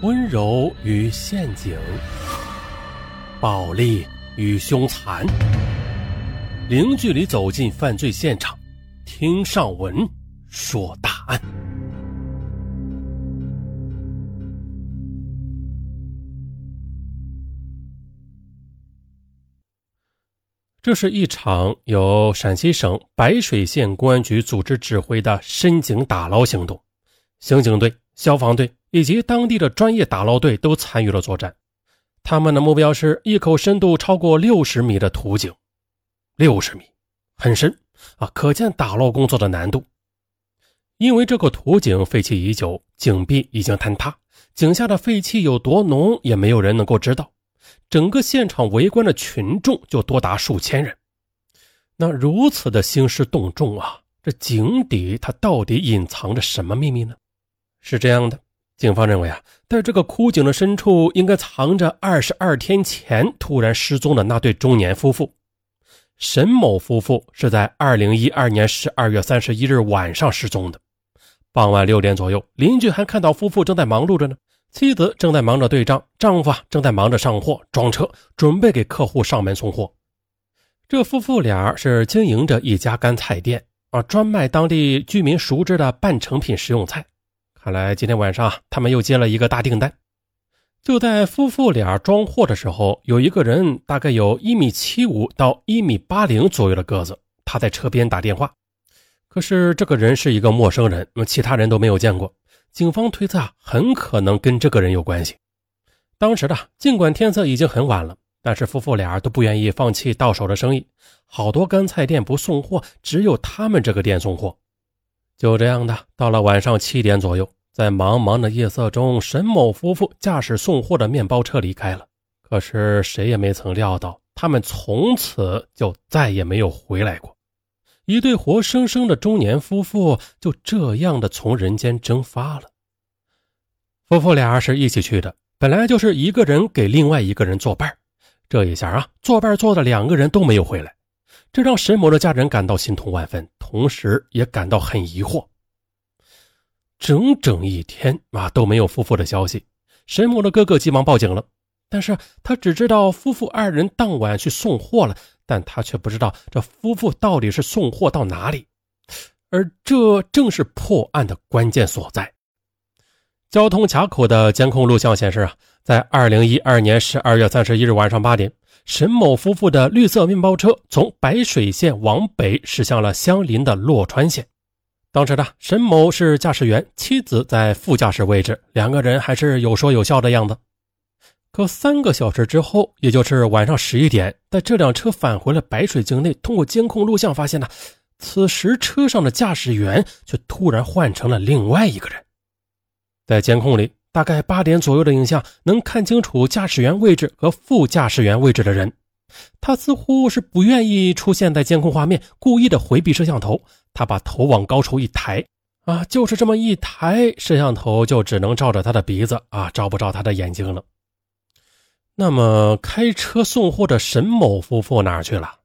温柔与陷阱，暴力与凶残，零距离走进犯罪现场，听上文说大案。这是一场由陕西省白水县公安局组织指挥的深井打捞行动，刑警队、消防队。以及当地的专业打捞队都参与了作战，他们的目标是一口深度超过六十米的土井，六十米很深啊，可见打捞工作的难度。因为这个土井废弃已久，井壁已经坍塌，井下的废气有多浓，也没有人能够知道。整个现场围观的群众就多达数千人。那如此的兴师动众啊，这井底它到底隐藏着什么秘密呢？是这样的。警方认为啊，在这个枯井的深处，应该藏着二十二天前突然失踪的那对中年夫妇。沈某夫妇是在二零一二年十二月三十一日晚上失踪的。傍晚六点左右，邻居还看到夫妇正在忙碌着呢，妻子正在忙着对账，丈夫啊正在忙着上货装车，准备给客户上门送货。这夫妇俩是经营着一家干菜店啊，专卖当地居民熟知的半成品食用菜。看来今天晚上他们又接了一个大订单。就在夫妇俩装货的时候，有一个人大概有一米七五到一米八零左右的个子，他在车边打电话。可是这个人是一个陌生人，那么其他人都没有见过。警方推测啊，很可能跟这个人有关系。当时的尽管天色已经很晚了，但是夫妇俩都不愿意放弃到手的生意。好多干菜店不送货，只有他们这个店送货。就这样的，到了晚上七点左右。在茫茫的夜色中，沈某夫妇驾驶送货的面包车离开了。可是谁也没曾料到，他们从此就再也没有回来过。一对活生生的中年夫妇就这样的从人间蒸发了。夫妇俩是一起去的，本来就是一个人给另外一个人作伴这一下啊，作伴做的两个人都没有回来，这让沈某的家人感到心痛万分，同时也感到很疑惑。整整一天啊都没有夫妇的消息，沈某的哥哥急忙报警了，但是他只知道夫妇二人当晚去送货了，但他却不知道这夫妇到底是送货到哪里，而这正是破案的关键所在。交通卡口的监控录像显示啊，在二零一二年十二月三十一日晚上八点，沈某夫妇的绿色面包车从白水县往北驶向了相邻的洛川县。当时呢沈某是驾驶员，妻子在副驾驶位置，两个人还是有说有笑的样子。可三个小时之后，也就是晚上十一点，在这辆车返回了白水境内，通过监控录像发现呢，此时车上的驾驶员却突然换成了另外一个人。在监控里，大概八点左右的影像能看清楚驾驶员位置和副驾驶员位置的人。他似乎是不愿意出现在监控画面，故意的回避摄像头。他把头往高处一抬，啊，就是这么一抬，摄像头就只能照着他的鼻子啊，照不着他的眼睛了。那么，开车送货的沈某夫妇哪去了？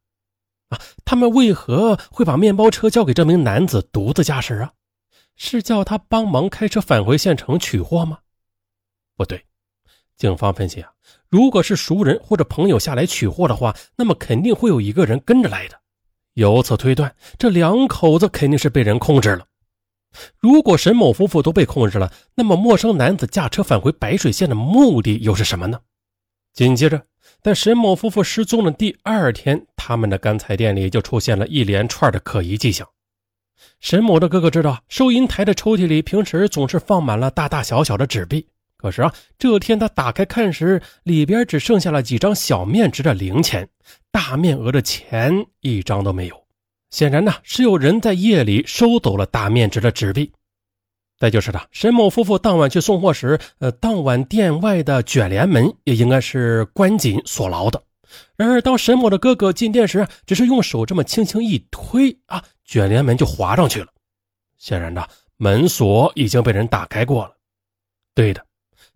啊，他们为何会把面包车交给这名男子独自驾驶啊？是叫他帮忙开车返回县城取货吗？不对，警方分析啊。如果是熟人或者朋友下来取货的话，那么肯定会有一个人跟着来的。由此推断，这两口子肯定是被人控制了。如果沈某夫妇都被控制了，那么陌生男子驾车返回白水县的目的又是什么呢？紧接着，在沈某夫妇失踪的第二天，他们的干菜店里就出现了一连串的可疑迹象。沈某的哥哥知道，收银台的抽屉里平时总是放满了大大小小的纸币。可是啊，这天他打开看时，里边只剩下了几张小面值的零钱，大面额的钱一张都没有。显然呢，是有人在夜里收走了大面值的纸币。再就是的，沈某夫妇当晚去送货时，呃，当晚店外的卷帘门也应该是关紧锁牢的。然而，当沈某的哥哥进店时，只是用手这么轻轻一推啊，卷帘门就滑上去了。显然呢，门锁已经被人打开过了。对的。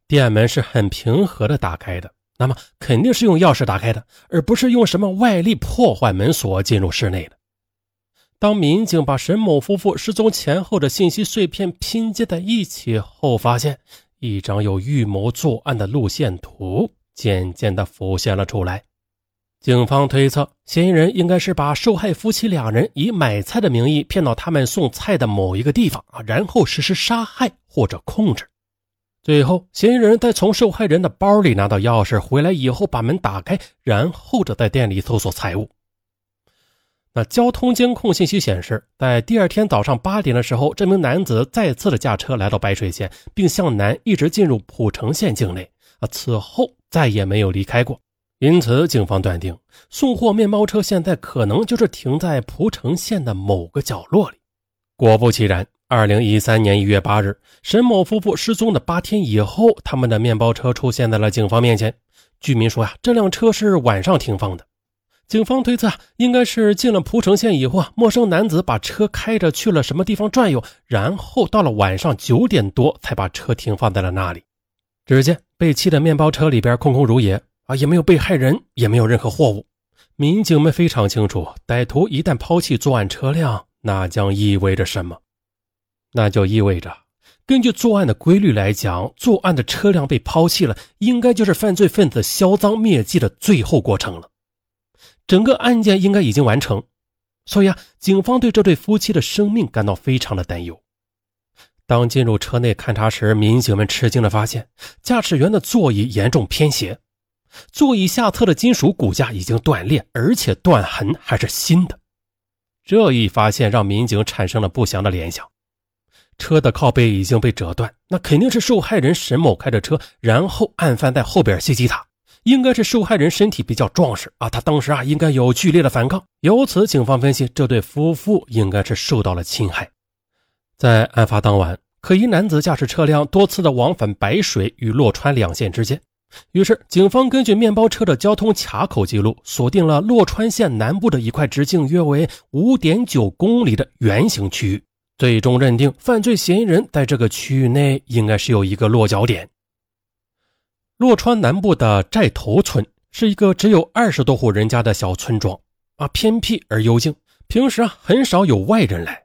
店门是很平和的打开的，那么肯定是用钥匙打开的，而不是用什么外力破坏门锁进入室内的。当民警把沈某夫妇失踪前后的信息碎片拼接在一起后，发现一张有预谋作案的路线图渐渐地浮现了出来。警方推测，嫌疑人应该是把受害夫妻两人以买菜的名义骗到他们送菜的某一个地方啊，然后实施杀害或者控制。最后，嫌疑人在从受害人的包里拿到钥匙，回来以后把门打开，然后则在店里搜索财物。那交通监控信息显示，在第二天早上八点的时候，这名男子再次的驾车来到白水县，并向南一直进入蒲城县境内啊，此后再也没有离开过。因此，警方断定送货面包车现在可能就是停在蒲城县的某个角落里。果不其然，二零一三年一月八日，沈某夫妇失踪的八天以后，他们的面包车出现在了警方面前。居民说呀，这辆车是晚上停放的。警方推测，应该是进了蒲城县以后啊，陌生男子把车开着去了什么地方转悠，然后到了晚上九点多才把车停放在了那里。只见被弃的面包车里边空空如也。啊，也没有被害人，也没有任何货物。民警们非常清楚，歹徒一旦抛弃作案车辆，那将意味着什么？那就意味着，根据作案的规律来讲，作案的车辆被抛弃了，应该就是犯罪分子销赃灭迹的最后过程了。整个案件应该已经完成，所以啊，警方对这对夫妻的生命感到非常的担忧。当进入车内勘查时，民警们吃惊的发现，驾驶员的座椅严重偏斜。座椅下侧的金属骨架已经断裂，而且断痕还是新的。这一发现让民警产生了不祥的联想：车的靠背已经被折断，那肯定是受害人沈某开着车，然后案犯在后边袭击他。应该是受害人身体比较壮实啊，他当时啊应该有剧烈的反抗。由此，警方分析这对夫妇应该是受到了侵害。在案发当晚，可疑男子驾驶车辆多次的往返白水与洛川两县之间。于是，警方根据面包车的交通卡口记录，锁定了洛川县南部的一块直径约为五点九公里的圆形区域，最终认定犯罪嫌疑人在这个区域内应该是有一个落脚点。洛川南部的寨头村是一个只有二十多户人家的小村庄，啊，偏僻而幽静，平时啊很少有外人来。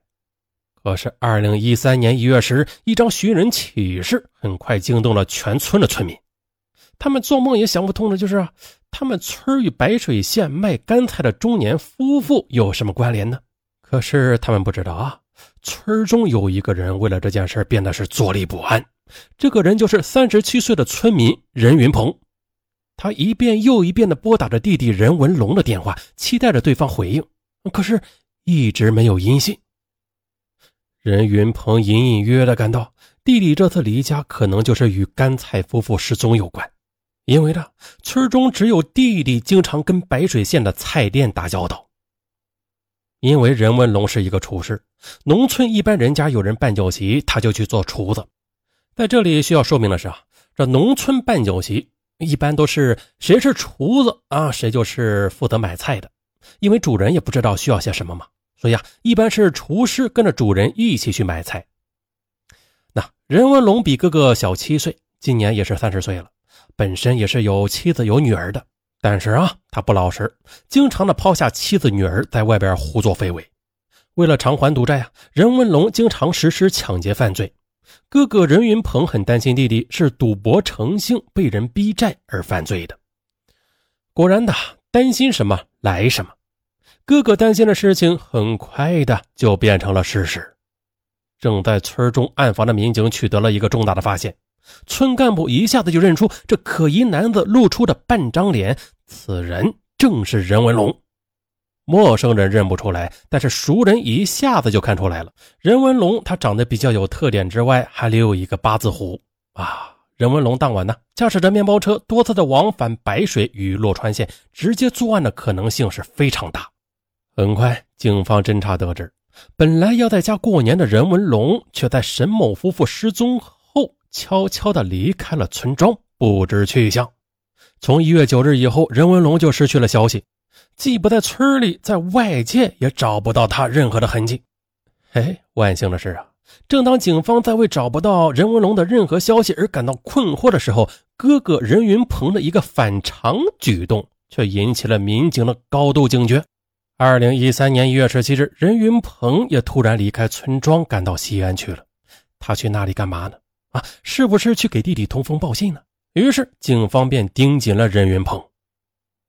可是，二零一三年一月十日，一张寻人启事很快惊动了全村的村民。他们做梦也想不通的就是，他们村与白水县卖干菜的中年夫妇有什么关联呢？可是他们不知道啊，村中有一个人为了这件事变得是坐立不安。这个人就是三十七岁的村民任云鹏。他一遍又一遍地拨打着弟弟任文龙的电话，期待着对方回应，可是一直没有音信。任云鹏隐隐约约地感到，弟弟这次离家可能就是与干菜夫妇失踪有关。因为呢，村中只有弟弟经常跟白水县的菜店打交道。因为任文龙是一个厨师，农村一般人家有人办酒席，他就去做厨子。在这里需要说明的是啊，这农村办酒席一般都是谁是厨子啊，谁就是负责买菜的。因为主人也不知道需要些什么嘛，所以啊，一般是厨师跟着主人一起去买菜。那任文龙比哥哥小七岁，今年也是三十岁了。本身也是有妻子有女儿的，但是啊，他不老实，经常的抛下妻子女儿在外边胡作非为。为了偿还赌债啊，任文龙经常实施抢劫犯罪。哥哥任云鹏很担心弟弟是赌博成性被人逼债而犯罪的。果然的，担心什么来什么，哥哥担心的事情很快的就变成了事实。正在村中暗访的民警取得了一个重大的发现。村干部一下子就认出这可疑男子露出的半张脸，此人正是任文龙。陌生人认不出来，但是熟人一下子就看出来了。任文龙他长得比较有特点之外，还留有一个八字胡啊。任文龙当晚呢，驾驶着面包车多次的往返白水与洛川县，直接作案的可能性是非常大。很快，警方侦查得知，本来要在家过年的任文龙，却在沈某夫妇失踪。悄悄地离开了村庄，不知去向。从一月九日以后，任文龙就失去了消息，既不在村里，在外界也找不到他任何的痕迹。哎，万幸的是啊，正当警方在为找不到任文龙的任何消息而感到困惑的时候，哥哥任云鹏的一个反常举动却引起了民警的高度警觉。二零一三年一月十七日，任云鹏也突然离开村庄，赶到西安去了。他去那里干嘛呢？啊，是不是去给弟弟通风报信呢？于是警方便盯紧了任云鹏。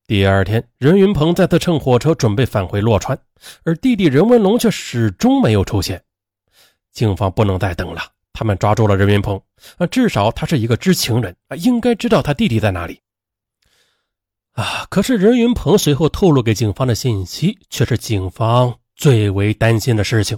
第二天，任云鹏再次乘火车准备返回洛川，而弟弟任文龙却始终没有出现。警方不能再等了，他们抓住了任云鹏。啊，至少他是一个知情人啊，应该知道他弟弟在哪里。啊，可是任云鹏随后透露给警方的信息，却是警方最为担心的事情。